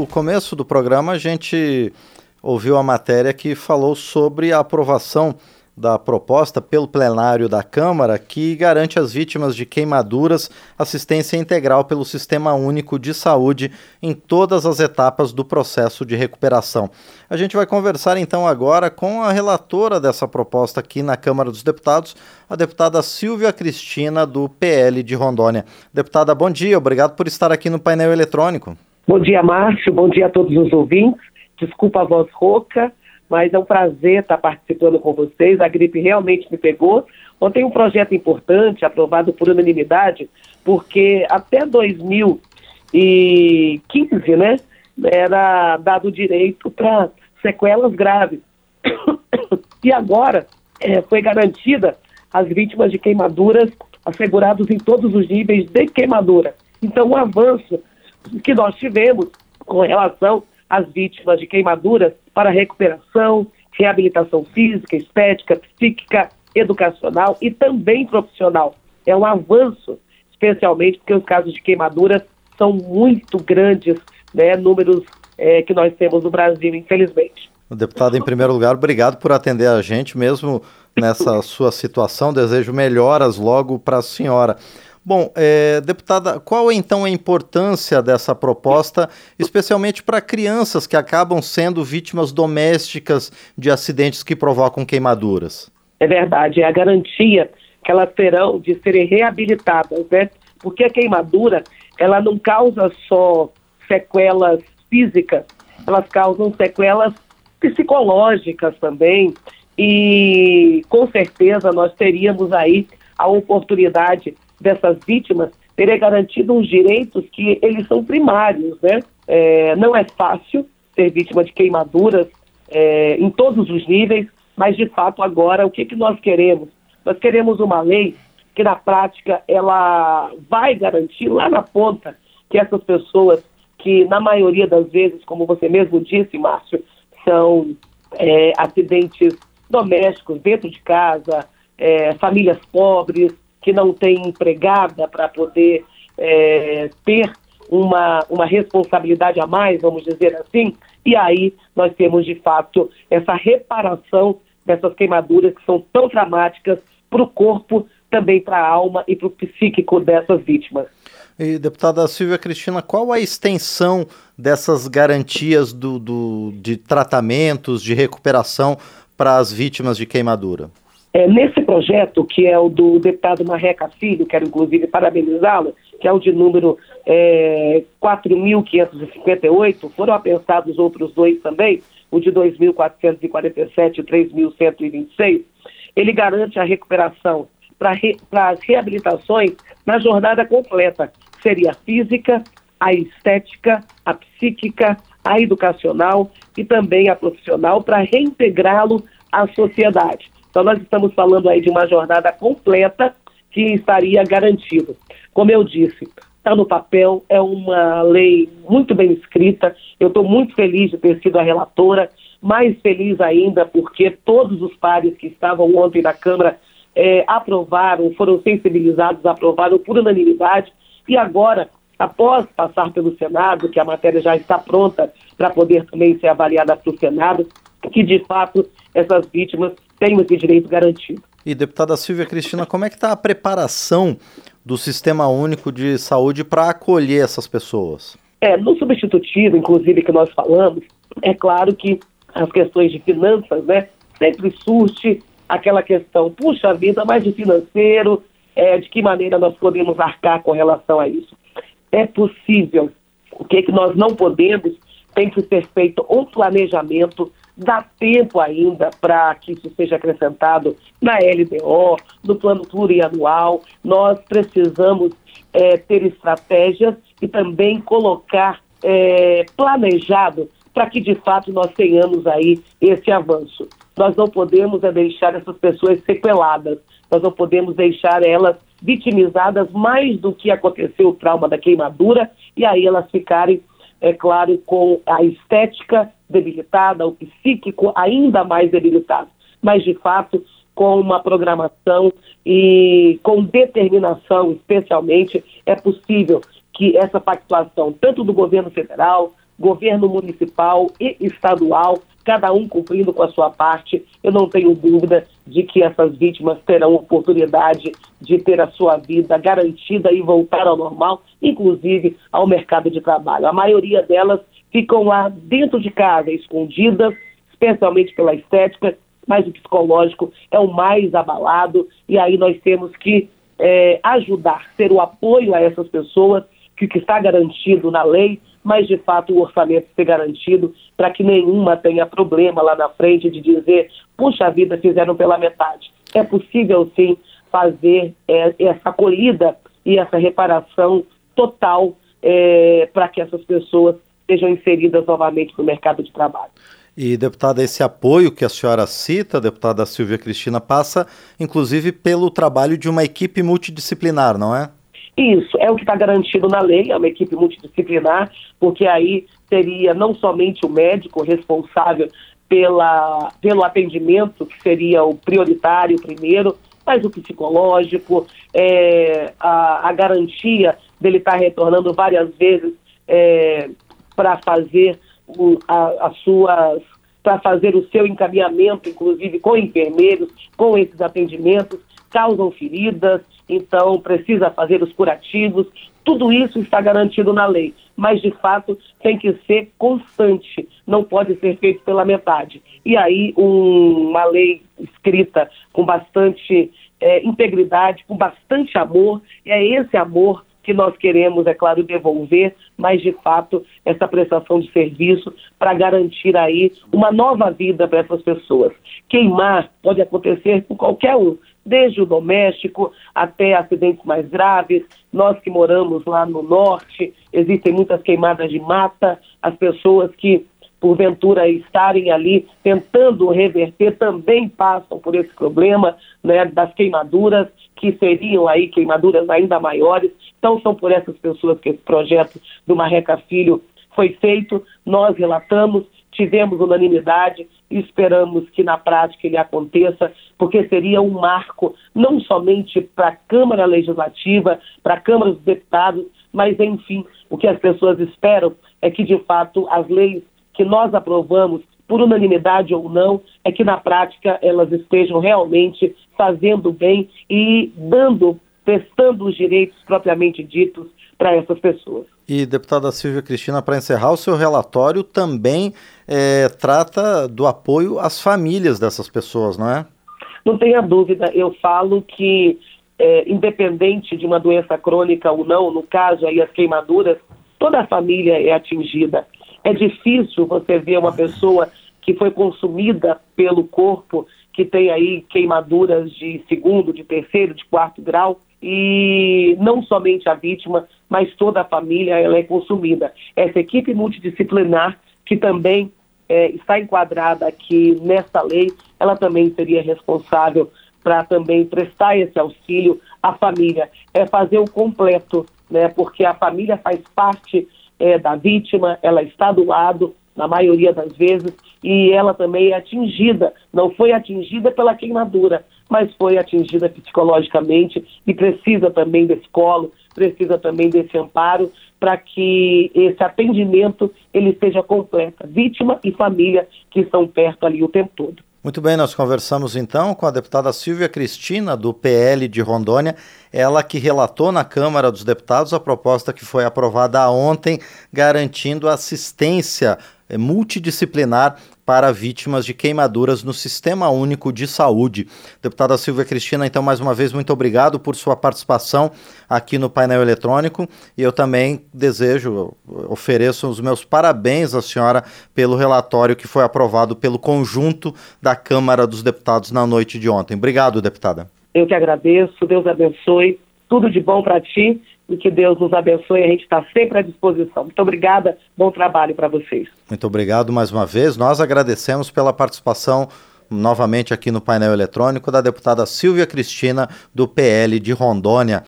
no começo do programa, a gente ouviu a matéria que falou sobre a aprovação da proposta pelo plenário da Câmara que garante às vítimas de queimaduras assistência integral pelo Sistema Único de Saúde em todas as etapas do processo de recuperação. A gente vai conversar então agora com a relatora dessa proposta aqui na Câmara dos Deputados, a deputada Silvia Cristina, do PL de Rondônia. Deputada, bom dia, obrigado por estar aqui no painel eletrônico. Bom dia, Márcio, bom dia a todos os ouvintes. Desculpa a voz rouca, mas é um prazer estar participando com vocês. A gripe realmente me pegou. Ontem um projeto importante, aprovado por unanimidade, porque até 2015, né, era dado direito para sequelas graves. E agora é, foi garantida às vítimas de queimaduras assegurados em todos os níveis de queimadura. Então, um avanço que nós tivemos com relação às vítimas de queimaduras para recuperação, reabilitação física, estética, psíquica, educacional e também profissional. É um avanço, especialmente porque os casos de queimaduras são muito grandes, né, números é, que nós temos no Brasil, infelizmente. Deputado, em primeiro lugar, obrigado por atender a gente, mesmo nessa sua situação. Desejo melhoras logo para a senhora. Bom, é, deputada, qual é então a importância dessa proposta, especialmente para crianças que acabam sendo vítimas domésticas de acidentes que provocam queimaduras? É verdade, é a garantia que elas terão de serem reabilitadas, né? Porque a queimadura, ela não causa só sequelas físicas, elas causam sequelas psicológicas também. E com certeza nós teríamos aí a oportunidade dessas vítimas terem garantido uns direitos que eles são primários, né? É, não é fácil ser vítima de queimaduras é, em todos os níveis, mas de fato agora o que, que nós queremos? Nós queremos uma lei que na prática ela vai garantir lá na ponta que essas pessoas que na maioria das vezes, como você mesmo disse, Márcio, são é, acidentes domésticos dentro de casa, é, famílias pobres, que não tem empregada para poder é, ter uma, uma responsabilidade a mais, vamos dizer assim, e aí nós temos de fato essa reparação dessas queimaduras que são tão dramáticas para o corpo, também para a alma e para o psíquico dessas vítimas. E, deputada Silvia Cristina, qual a extensão dessas garantias do, do de tratamentos, de recuperação para as vítimas de queimadura? É, nesse projeto, que é o do deputado Marreca Filho, quero inclusive parabenizá-lo, que é o de número é, 4.558, foram apensados outros dois também, o de 2.447 e 3.126, ele garante a recuperação para re, as reabilitações na jornada completa, seria a física, a estética, a psíquica, a educacional e também a profissional, para reintegrá-lo à sociedade. Então, nós estamos falando aí de uma jornada completa que estaria garantida. Como eu disse, está no papel, é uma lei muito bem escrita. Eu estou muito feliz de ter sido a relatora, mais feliz ainda porque todos os pares que estavam ontem na Câmara é, aprovaram, foram sensibilizados, aprovaram por unanimidade. E agora, após passar pelo Senado, que a matéria já está pronta para poder também ser avaliada pelo Senado, que de fato essas vítimas tenham esse direito garantido. E deputada Silvia Cristina, como é que está a preparação do Sistema Único de Saúde para acolher essas pessoas? É, no substitutivo, inclusive, que nós falamos, é claro que as questões de finanças, né, sempre surge aquela questão, puxa vida, mais de financeiro, é, de que maneira nós podemos arcar com relação a isso. É possível. O que, é que nós não podemos tem que ser feito um planejamento Dá tempo ainda para que isso seja acrescentado na LDO, no plano plurianual. Nós precisamos é, ter estratégias e também colocar é, planejado para que de fato nós tenhamos aí esse avanço. Nós não podemos é, deixar essas pessoas sequeladas, nós não podemos deixar elas vitimizadas mais do que aconteceu o trauma da queimadura e aí elas ficarem é claro, com a estética debilitada, o psíquico ainda mais debilitado, mas de fato com uma programação e com determinação, especialmente, é possível que essa pactuação, tanto do governo federal, governo municipal e estadual, cada um cumprindo com a sua parte, eu não tenho dúvida de que essas vítimas terão oportunidade de ter a sua vida garantida e voltar ao normal, inclusive ao mercado de trabalho. A maioria delas ficam lá dentro de casa, escondidas, especialmente pela estética, mas o psicológico é o mais abalado, e aí nós temos que é, ajudar, ser o apoio a essas pessoas, que, que está garantido na lei, mas de fato o orçamento ser garantido para que nenhuma tenha problema lá na frente de dizer, puxa vida, fizeram pela metade. É possível sim fazer é, essa acolhida e essa reparação total é, para que essas pessoas sejam inseridas novamente no mercado de trabalho. E, deputada, esse apoio que a senhora cita, deputada Silvia Cristina, passa inclusive pelo trabalho de uma equipe multidisciplinar, não é? Isso, é o que está garantido na lei, é uma equipe multidisciplinar, porque aí seria não somente o médico responsável pela, pelo atendimento, que seria o prioritário primeiro, mas o psicológico, é, a, a garantia dele estar tá retornando várias vezes é, para fazer o, a, as suas para fazer o seu encaminhamento, inclusive com enfermeiros, com esses atendimentos, causam feridas, então precisa fazer os curativos. Tudo isso está garantido na lei, mas de fato tem que ser constante, não pode ser feito pela metade. E aí, um, uma lei escrita com bastante é, integridade, com bastante amor, e é esse amor que nós queremos, é claro, devolver, mas de fato essa prestação de serviço para garantir aí uma nova vida para essas pessoas. Queimar pode acontecer com qualquer um, desde o doméstico até acidentes mais graves. Nós que moramos lá no norte, existem muitas queimadas de mata, as pessoas que porventura estarem ali tentando reverter também passam por esse problema né, das queimaduras, que seriam aí queimaduras ainda maiores. Então são por essas pessoas que esse projeto do Marreca Filho foi feito. Nós relatamos, tivemos unanimidade e esperamos que na prática ele aconteça, porque seria um marco não somente para a Câmara Legislativa, para a Câmara dos Deputados, mas enfim, o que as pessoas esperam é que de fato as leis que nós aprovamos por unanimidade ou não, é que na prática elas estejam realmente fazendo bem e dando, prestando os direitos propriamente ditos para essas pessoas. E, deputada Silvia Cristina, para encerrar, o seu relatório também é, trata do apoio às famílias dessas pessoas, não é? Não tenha dúvida, eu falo que, é, independente de uma doença crônica ou não, no caso aí as queimaduras, toda a família é atingida. É difícil você ver uma pessoa que foi consumida pelo corpo, que tem aí queimaduras de segundo, de terceiro, de quarto grau, e não somente a vítima, mas toda a família ela é consumida. Essa equipe multidisciplinar, que também é, está enquadrada aqui nessa lei, ela também seria responsável para também prestar esse auxílio à família. É fazer o completo, né? Porque a família faz parte é, da vítima, ela está do lado, na maioria das vezes, e ela também é atingida. Não foi atingida pela queimadura, mas foi atingida psicologicamente e precisa também desse colo, precisa também desse amparo para que esse atendimento ele seja completo, vítima e família que estão perto ali o tempo todo. Muito bem, nós conversamos então com a deputada Silvia Cristina, do PL de Rondônia, ela que relatou na Câmara dos Deputados a proposta que foi aprovada ontem, garantindo assistência eh, multidisciplinar para vítimas de queimaduras no Sistema Único de Saúde. Deputada Silvia Cristina, então, mais uma vez, muito obrigado por sua participação aqui no painel eletrônico e eu também desejo, ofereço os meus parabéns à senhora pelo relatório que foi aprovado pelo conjunto da Câmara dos Deputados na noite de ontem. Obrigado, deputada. Eu que agradeço, Deus abençoe, tudo de bom para ti e que Deus nos abençoe. A gente está sempre à disposição. Muito obrigada, bom trabalho para vocês. Muito obrigado mais uma vez. Nós agradecemos pela participação novamente aqui no painel eletrônico da deputada Silvia Cristina, do PL de Rondônia.